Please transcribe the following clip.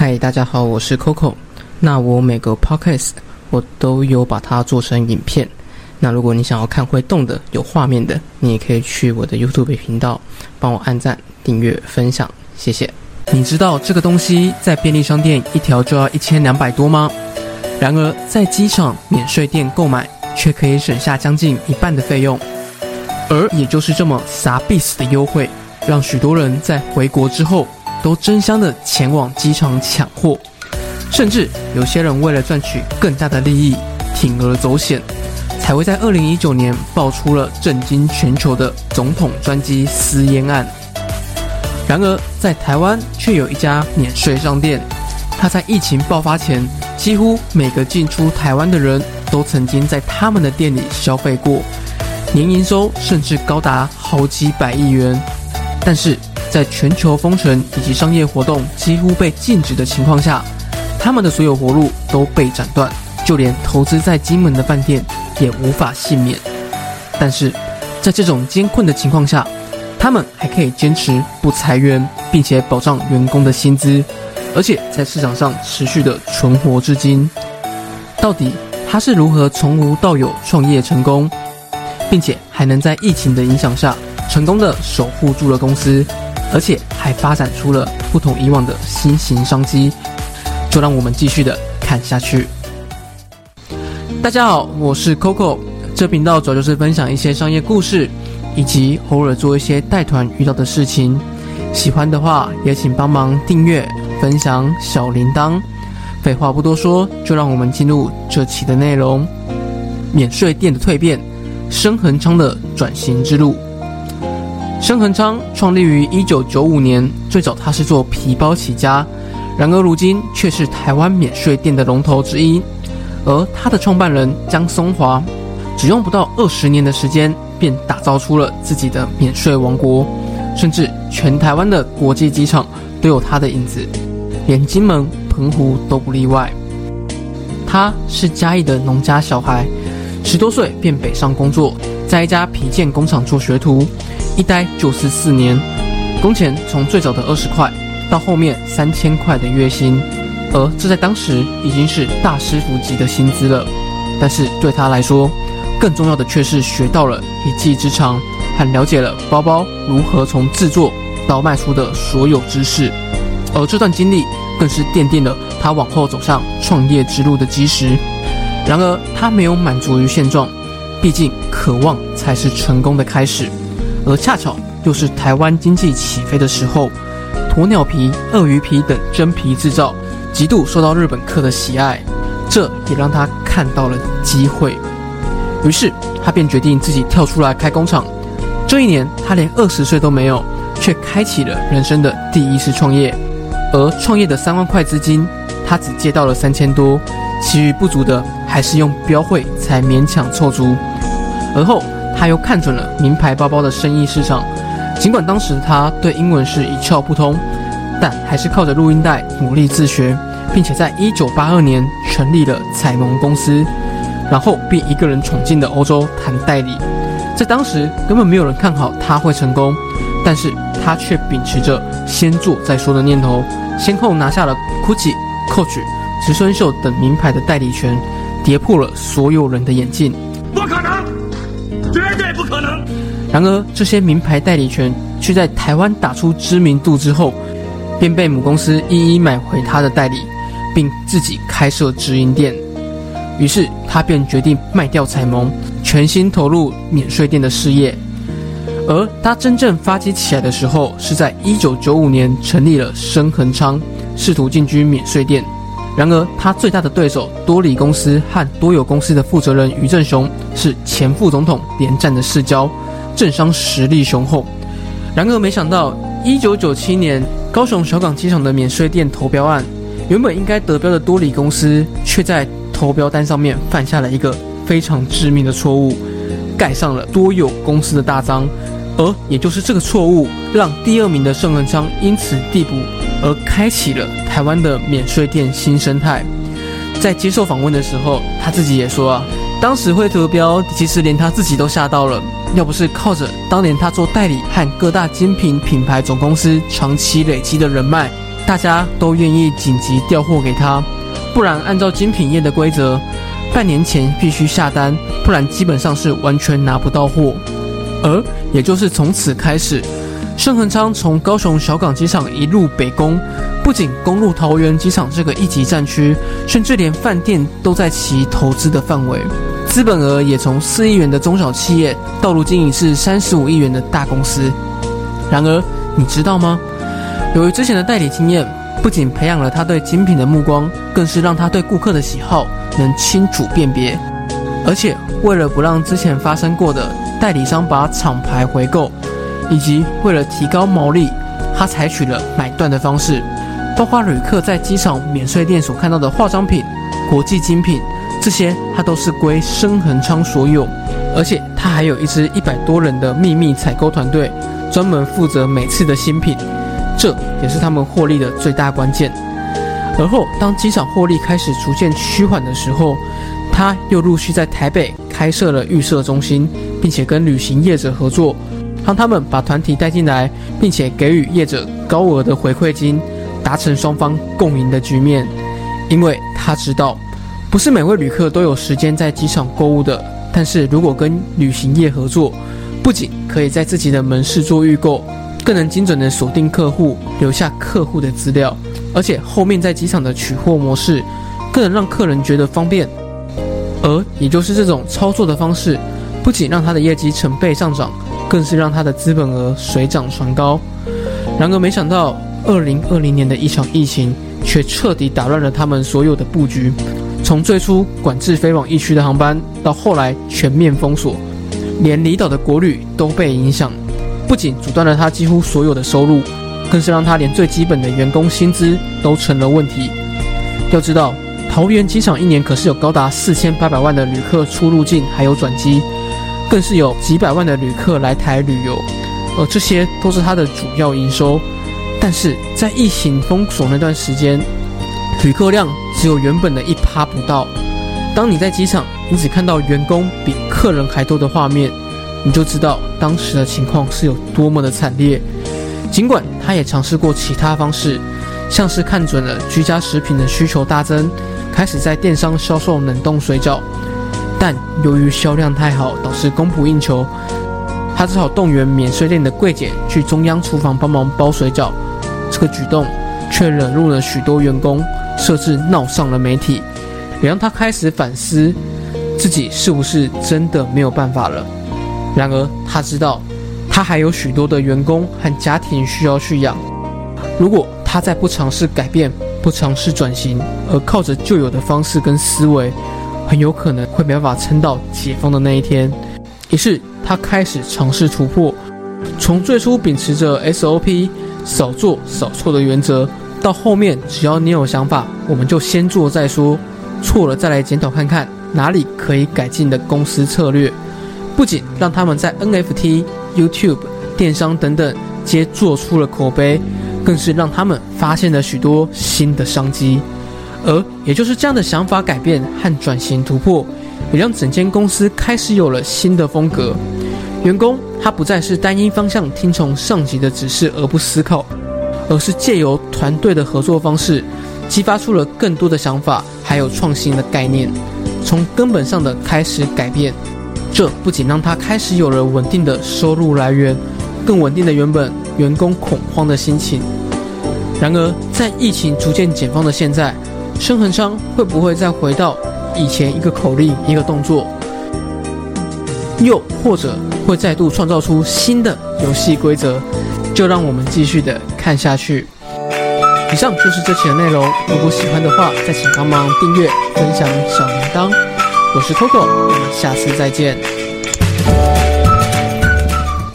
嗨，大家好，我是 Coco。那我每个 podcast 我都有把它做成影片。那如果你想要看会动的、有画面的，你也可以去我的 YouTube 频道帮我按赞、订阅、分享，谢谢。你知道这个东西在便利商店一条就要一千两百多吗？然而在机场免税店购买却可以省下将近一半的费用。而也就是这么傻逼死的优惠，让许多人在回国之后都争相的前往机场抢货，甚至有些人为了赚取更大的利益，铤而走险，才会在二零一九年爆出了震惊全球的总统专机私烟案。然而在台湾却有一家免税商店，它在疫情爆发前，几乎每个进出台湾的人都曾经在他们的店里消费过。年营收甚至高达好几百亿元，但是在全球封城以及商业活动几乎被禁止的情况下，他们的所有活路都被斩断，就连投资在金门的饭店也无法幸免。但是在这种艰困的情况下，他们还可以坚持不裁员，并且保障员工的薪资，而且在市场上持续的存活至今。到底他是如何从无到有创业成功？并且还能在疫情的影响下成功的守护住了公司，而且还发展出了不同以往的新型商机，就让我们继续的看下去。大家好，我是 Coco，这频道主要就是分享一些商业故事，以及偶尔做一些带团遇到的事情。喜欢的话也请帮忙订阅、分享小铃铛。废话不多说，就让我们进入这期的内容：免税店的蜕变。深恒昌的转型之路。深恒昌创立于一九九五年，最早他是做皮包起家，然而如今却是台湾免税店的龙头之一。而他的创办人江松华，只用不到二十年的时间，便打造出了自己的免税王国，甚至全台湾的国际机场都有他的影子，连金门、澎湖都不例外。他是嘉义的农家小孩。十多岁便北上工作，在一家皮件工厂做学徒，一待就是四年，工钱从最早的二十块，到后面三千块的月薪，而这在当时已经是大师傅级的薪资了。但是对他来说，更重要的却是学到了一技之长，和了解了包包如何从制作到卖出的所有知识，而这段经历更是奠定了他往后走上创业之路的基石。然而，他没有满足于现状，毕竟渴望才是成功的开始。而恰巧又是台湾经济起飞的时候，鸵鸟皮、鳄鱼皮等真皮制造极度受到日本客的喜爱，这也让他看到了机会。于是，他便决定自己跳出来开工厂。这一年，他连二十岁都没有，却开启了人生的第一次创业。而创业的三万块资金，他只借到了三千多。其余不足的，还是用标会才勉强凑足。而后，他又看准了名牌包包的生意市场。尽管当时他对英文是一窍不通，但还是靠着录音带努力自学，并且在一九八二年成立了彩蒙公司。然后便一个人闯进了欧洲谈代理。在当时根本没有人看好他会成功，但是他却秉持着先做再说的念头，先后拿下了 GUCCI、Coach。植村秀等名牌的代理权，跌破了所有人的眼镜。绝对不可能。然而，这些名牌代理权却在台湾打出知名度之后，便被母公司一一买回他的代理，并自己开设直营店。于是，他便决定卖掉彩萌，全心投入免税店的事业。而他真正发迹起来的时候，是在一九九五年成立了深恒昌，试图进军免税店。然而，他最大的对手多里公司和多有公司的负责人于正雄是前副总统连战的世交，政商实力雄厚。然而，没想到一九九七年高雄小港机场的免税店投标案，原本应该得标的多里公司，却在投标单上面犯下了一个非常致命的错误，盖上了多有公司的大章。而也就是这个错误，让第二名的盛恒昌因此递补，而开启了台湾的免税店新生态。在接受访问的时候，他自己也说啊，当时会得标，其实连他自己都吓到了。要不是靠着当年他做代理和各大精品品牌总公司长期累积的人脉，大家都愿意紧急调货给他，不然按照精品业的规则，半年前必须下单，不然基本上是完全拿不到货。而也就是从此开始，盛恒昌从高雄小港机场一路北攻，不仅攻入桃园机场这个一级战区，甚至连饭店都在其投资的范围，资本额也从四亿元的中小企业，到如今已是三十五亿元的大公司。然而，你知道吗？由于之前的代理经验，不仅培养了他对精品的目光，更是让他对顾客的喜好能清楚辨别。而且，为了不让之前发生过的代理商把厂牌回购，以及为了提高毛利，他采取了买断的方式，包括旅客在机场免税店所看到的化妆品、国际精品，这些他都是归深恒昌所有。而且，他还有一支一百多人的秘密采购团队，专门负责每次的新品，这也是他们获利的最大关键。而后，当机场获利开始逐渐趋缓的时候，他又陆续在台北开设了预设中心，并且跟旅行业者合作，让他们把团体带进来，并且给予业者高额的回馈金，达成双方共赢的局面。因为他知道，不是每位旅客都有时间在机场购物的，但是如果跟旅行业合作，不仅可以在自己的门市做预购，更能精准的锁定客户，留下客户的资料，而且后面在机场的取货模式，更能让客人觉得方便。而也就是这种操作的方式，不仅让他的业绩成倍上涨，更是让他的资本额水涨船高。然而，没想到二零二零年的一场疫情，却彻底打乱了他们所有的布局。从最初管制飞往疫区的航班，到后来全面封锁，连离岛的国旅都被影响。不仅阻断了他几乎所有的收入，更是让他连最基本的员工薪资都成了问题。要知道。桃园机场一年可是有高达四千八百万的旅客出入境，还有转机，更是有几百万的旅客来台旅游，而这些都是它的主要营收。但是在疫情封锁那段时间，旅客量只有原本的一趴不到。当你在机场，你只看到员工比客人还多的画面，你就知道当时的情况是有多么的惨烈。尽管他也尝试过其他方式，像是看准了居家食品的需求大增。开始在电商销售冷冻水饺，但由于销量太好，导致供不应求，他只好动员免税店的柜姐去中央厨房帮忙包水饺。这个举动却惹怒了许多员工，甚至闹上了媒体，也让他开始反思自己是不是真的没有办法了。然而他知道，他还有许多的员工和家庭需要去养，如果他再不尝试改变。不尝试转型，而靠着旧有的方式跟思维，很有可能会没办法撑到解封的那一天。于是他开始尝试突破，从最初秉持着 SOP 少做少错的原则，到后面只要你有想法，我们就先做再说，错了再来检讨看看哪里可以改进的公司策略，不仅让他们在 NFT、YouTube、电商等等皆做出了口碑。更是让他们发现了许多新的商机，而也就是这样的想法改变和转型突破，也让整间公司开始有了新的风格。员工他不再是单一方向听从上级的指示而不思考，而是借由团队的合作方式，激发出了更多的想法，还有创新的概念，从根本上的开始改变。这不仅让他开始有了稳定的收入来源。更稳定的原本员工恐慌的心情。然而，在疫情逐渐解放的现在，生恒昌会不会再回到以前一个口令、一个动作，又或者会再度创造出新的游戏规则？就让我们继续的看下去。以上就是这期的内容。如果喜欢的话，再请帮忙订阅、分享小铃铛。我是 Coco，我们下次再见。